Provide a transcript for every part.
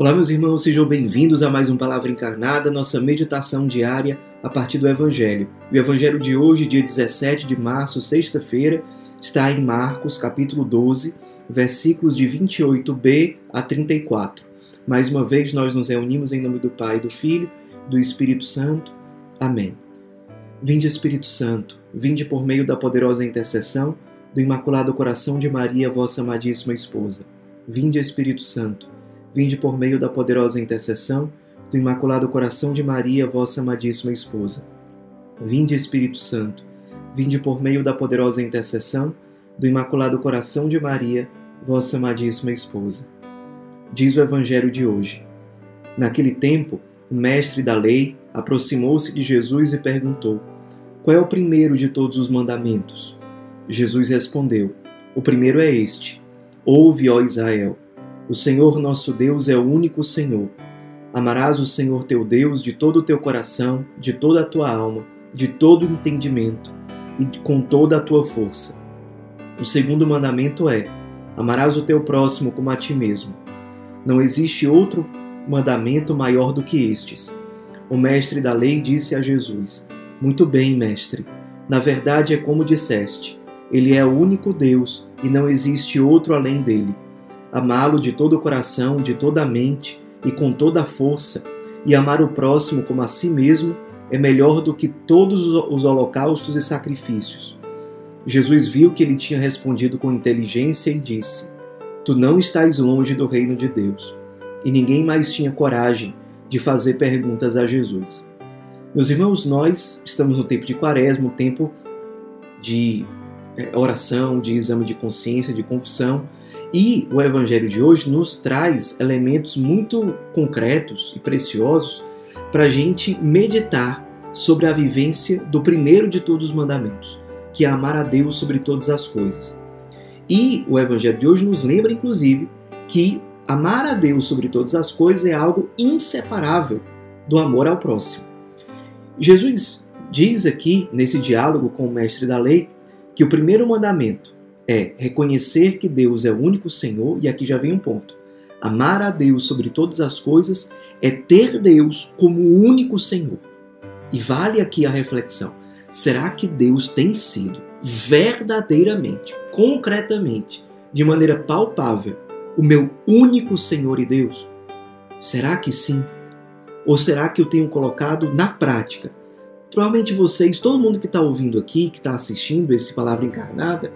Olá, meus irmãos, sejam bem-vindos a mais um Palavra Encarnada, nossa meditação diária a partir do Evangelho. O Evangelho de hoje, dia 17 de março, sexta-feira, está em Marcos, capítulo 12, versículos de 28b a 34. Mais uma vez, nós nos reunimos em nome do Pai, do Filho, do Espírito Santo. Amém. Vinde, Espírito Santo, vinde por meio da poderosa intercessão do Imaculado Coração de Maria, vossa amadíssima esposa. Vinde, Espírito Santo Vinde por meio da poderosa intercessão do Imaculado Coração de Maria, vossa amadíssima esposa. Vinde, Espírito Santo. Vinde por meio da poderosa intercessão do Imaculado Coração de Maria, vossa amadíssima esposa. Diz o Evangelho de hoje. Naquele tempo, o mestre da lei aproximou-se de Jesus e perguntou: Qual é o primeiro de todos os mandamentos? Jesus respondeu: O primeiro é este: Ouve, ó Israel. O Senhor nosso Deus é o único Senhor. Amarás o Senhor teu Deus de todo o teu coração, de toda a tua alma, de todo o entendimento e com toda a tua força. O segundo mandamento é: amarás o teu próximo como a ti mesmo. Não existe outro mandamento maior do que estes. O mestre da lei disse a Jesus: Muito bem, mestre. Na verdade é como disseste: Ele é o único Deus e não existe outro além dele amá-lo de todo o coração, de toda a mente e com toda a força, e amar o próximo como a si mesmo é melhor do que todos os holocaustos e sacrifícios. Jesus viu que ele tinha respondido com inteligência e disse: Tu não estás longe do reino de Deus. E ninguém mais tinha coragem de fazer perguntas a Jesus. Meus irmãos, nós estamos no tempo de quaresma, um tempo de eh, oração, de exame de consciência, de confissão, e o Evangelho de hoje nos traz elementos muito concretos e preciosos para a gente meditar sobre a vivência do primeiro de todos os mandamentos, que é amar a Deus sobre todas as coisas. E o Evangelho de hoje nos lembra, inclusive, que amar a Deus sobre todas as coisas é algo inseparável do amor ao próximo. Jesus diz aqui, nesse diálogo com o mestre da lei, que o primeiro mandamento é reconhecer que Deus é o único Senhor, e aqui já vem um ponto. Amar a Deus sobre todas as coisas é ter Deus como o único Senhor. E vale aqui a reflexão: será que Deus tem sido verdadeiramente, concretamente, de maneira palpável, o meu único Senhor e Deus? Será que sim? Ou será que eu tenho colocado na prática? Provavelmente vocês, todo mundo que está ouvindo aqui, que está assistindo esse Palavra Encarnada,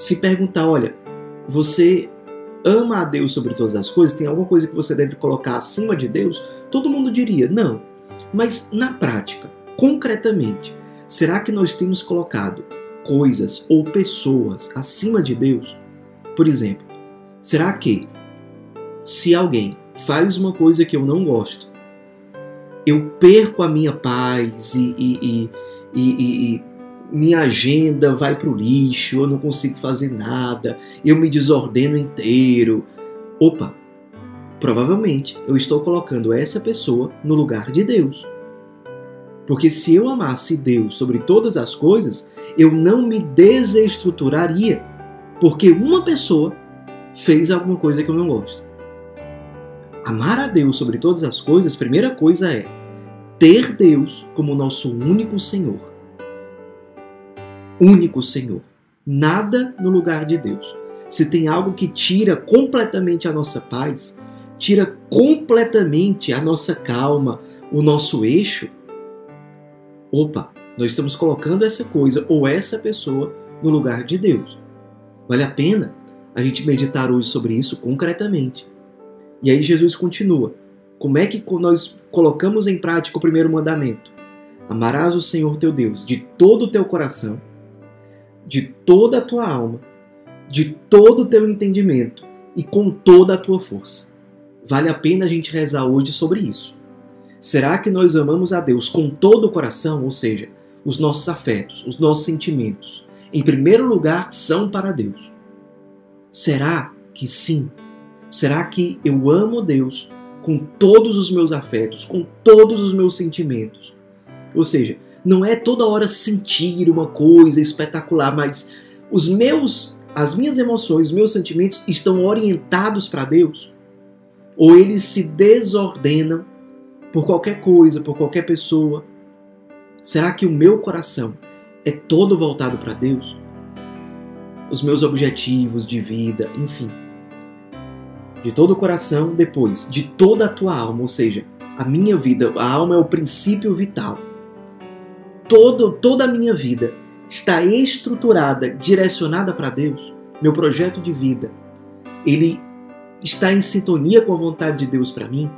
se perguntar, olha, você ama a Deus sobre todas as coisas, tem alguma coisa que você deve colocar acima de Deus? Todo mundo diria, não. Mas na prática, concretamente, será que nós temos colocado coisas ou pessoas acima de Deus? Por exemplo, será que se alguém faz uma coisa que eu não gosto, eu perco a minha paz e, e, e, e minha agenda vai para o lixo, eu não consigo fazer nada, eu me desordeno inteiro. Opa, provavelmente eu estou colocando essa pessoa no lugar de Deus. Porque se eu amasse Deus sobre todas as coisas, eu não me desestruturaria, porque uma pessoa fez alguma coisa que eu não gosto. Amar a Deus sobre todas as coisas, primeira coisa é ter Deus como nosso único Senhor único Senhor. Nada no lugar de Deus. Se tem algo que tira completamente a nossa paz, tira completamente a nossa calma, o nosso eixo, opa, nós estamos colocando essa coisa ou essa pessoa no lugar de Deus. Vale a pena a gente meditar hoje sobre isso concretamente. E aí Jesus continua. Como é que nós colocamos em prática o primeiro mandamento? Amarás o Senhor teu Deus de todo o teu coração, de toda a tua alma, de todo o teu entendimento e com toda a tua força. Vale a pena a gente rezar hoje sobre isso. Será que nós amamos a Deus com todo o coração, ou seja, os nossos afetos, os nossos sentimentos, em primeiro lugar, são para Deus? Será que sim? Será que eu amo Deus com todos os meus afetos, com todos os meus sentimentos? Ou seja, não é toda hora sentir uma coisa espetacular, mas os meus, as minhas emoções, meus sentimentos estão orientados para Deus. ou eles se desordenam por qualquer coisa, por qualquer pessoa? Será que o meu coração é todo voltado para Deus? Os meus objetivos de vida, enfim. De todo o coração, depois, de toda a tua alma, ou seja, a minha vida, a alma é o princípio vital. Todo, toda a minha vida está estruturada, direcionada para Deus. Meu projeto de vida, ele está em sintonia com a vontade de Deus para mim?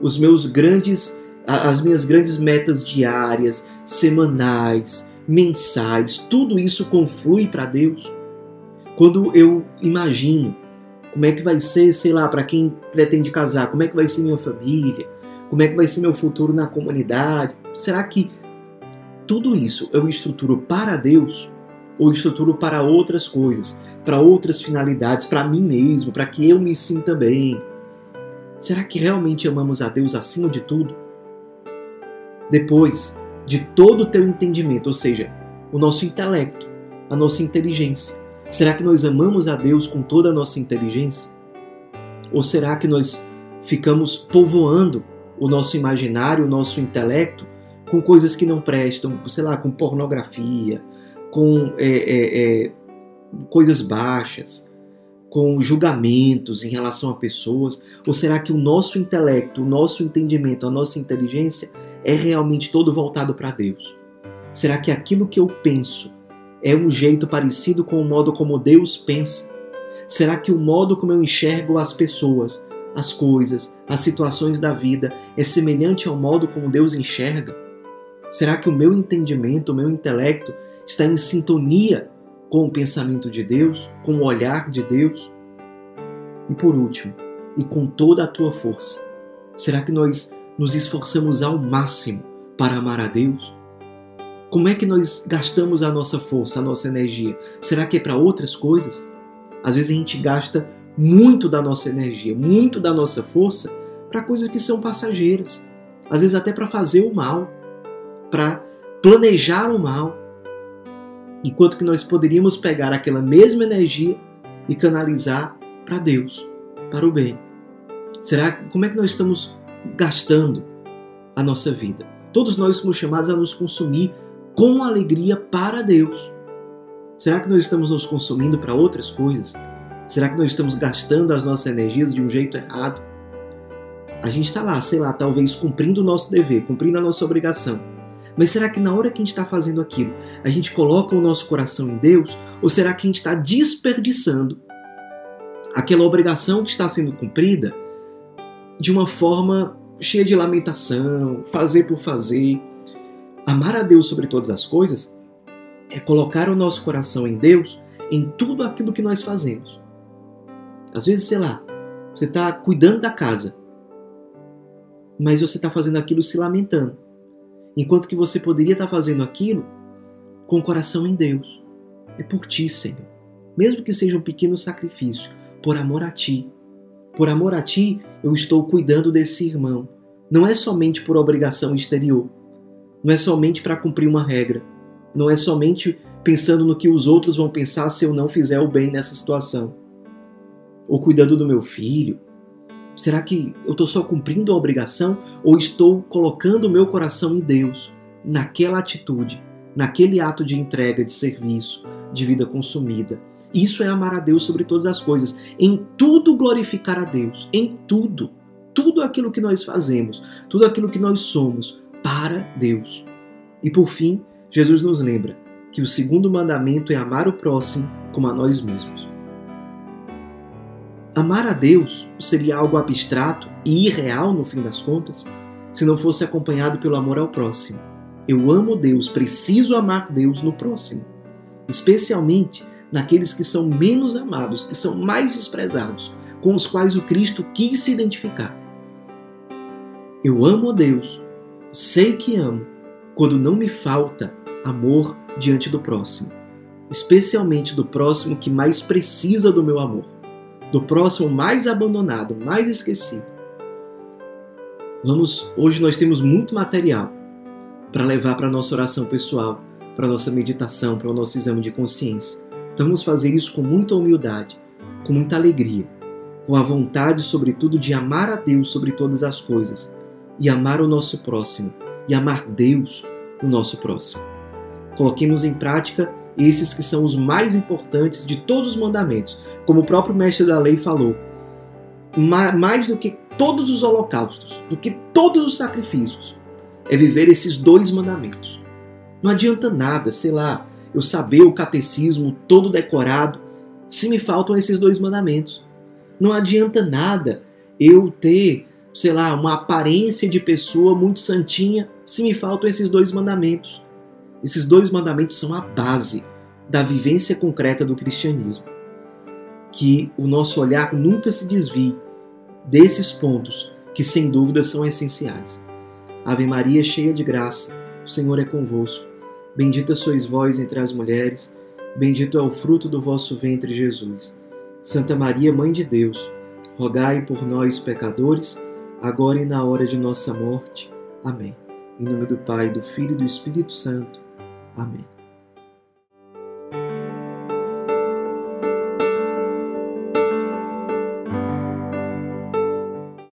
Os meus grandes as minhas grandes metas diárias, semanais, mensais, tudo isso conflui para Deus. Quando eu imagino como é que vai ser, sei lá, para quem pretende casar, como é que vai ser minha família, como é que vai ser meu futuro na comunidade, será que tudo isso eu estruturo para Deus ou estruturo para outras coisas, para outras finalidades, para mim mesmo, para que eu me sinta bem? Será que realmente amamos a Deus acima de tudo? Depois de todo o teu entendimento, ou seja, o nosso intelecto, a nossa inteligência, será que nós amamos a Deus com toda a nossa inteligência? Ou será que nós ficamos povoando o nosso imaginário, o nosso intelecto com coisas que não prestam, sei lá, com pornografia, com é, é, é, coisas baixas, com julgamentos em relação a pessoas? Ou será que o nosso intelecto, o nosso entendimento, a nossa inteligência é realmente todo voltado para Deus? Será que aquilo que eu penso é um jeito parecido com o modo como Deus pensa? Será que o modo como eu enxergo as pessoas, as coisas, as situações da vida é semelhante ao modo como Deus enxerga? Será que o meu entendimento, o meu intelecto está em sintonia com o pensamento de Deus, com o olhar de Deus? E por último, e com toda a tua força, será que nós nos esforçamos ao máximo para amar a Deus? Como é que nós gastamos a nossa força, a nossa energia? Será que é para outras coisas? Às vezes a gente gasta muito da nossa energia, muito da nossa força para coisas que são passageiras. Às vezes até para fazer o mal para planejar o mal, enquanto que nós poderíamos pegar aquela mesma energia e canalizar para Deus, para o bem. Será como é que nós estamos gastando a nossa vida? Todos nós somos chamados a nos consumir com alegria para Deus. Será que nós estamos nos consumindo para outras coisas? Será que nós estamos gastando as nossas energias de um jeito errado? A gente está lá, sei lá, talvez cumprindo o nosso dever, cumprindo a nossa obrigação, mas será que na hora que a gente está fazendo aquilo, a gente coloca o nosso coração em Deus? Ou será que a gente está desperdiçando aquela obrigação que está sendo cumprida de uma forma cheia de lamentação, fazer por fazer? Amar a Deus sobre todas as coisas é colocar o nosso coração em Deus em tudo aquilo que nós fazemos. Às vezes, sei lá, você está cuidando da casa, mas você está fazendo aquilo se lamentando enquanto que você poderia estar fazendo aquilo com o coração em Deus. É por ti, Senhor. Mesmo que seja um pequeno sacrifício, por amor a ti. Por amor a ti, eu estou cuidando desse irmão. Não é somente por obrigação exterior. Não é somente para cumprir uma regra. Não é somente pensando no que os outros vão pensar se eu não fizer o bem nessa situação. Ou cuidando do meu filho, Será que eu estou só cumprindo a obrigação ou estou colocando o meu coração em Deus, naquela atitude, naquele ato de entrega, de serviço, de vida consumida? Isso é amar a Deus sobre todas as coisas, em tudo glorificar a Deus, em tudo, tudo aquilo que nós fazemos, tudo aquilo que nós somos para Deus. E por fim, Jesus nos lembra que o segundo mandamento é amar o próximo como a nós mesmos. Amar a Deus seria algo abstrato e irreal no fim das contas se não fosse acompanhado pelo amor ao próximo. Eu amo Deus, preciso amar Deus no próximo, especialmente naqueles que são menos amados, que são mais desprezados, com os quais o Cristo quis se identificar. Eu amo a Deus, sei que amo, quando não me falta amor diante do próximo, especialmente do próximo que mais precisa do meu amor do próximo mais abandonado, mais esquecido. Vamos, hoje nós temos muito material para levar para a nossa oração pessoal, para a nossa meditação, para o nosso exame de consciência. Então vamos fazer isso com muita humildade, com muita alegria, com a vontade, sobretudo, de amar a Deus sobre todas as coisas e amar o nosso próximo e amar Deus no nosso próximo. Coloquemos em prática esses que são os mais importantes de todos os mandamentos, como o próprio mestre da lei falou. Mais do que todos os holocaustos, do que todos os sacrifícios, é viver esses dois mandamentos. Não adianta nada, sei lá, eu saber o catecismo todo decorado se me faltam esses dois mandamentos. Não adianta nada eu ter, sei lá, uma aparência de pessoa muito santinha se me faltam esses dois mandamentos. Esses dois mandamentos são a base da vivência concreta do cristianismo. Que o nosso olhar nunca se desvie desses pontos que sem dúvida são essenciais. Ave Maria, cheia de graça, o Senhor é convosco. Bendita sois vós entre as mulheres, bendito é o fruto do vosso ventre, Jesus. Santa Maria, Mãe de Deus, rogai por nós, pecadores, agora e na hora de nossa morte. Amém. Em nome do Pai, do Filho e do Espírito Santo. Amém.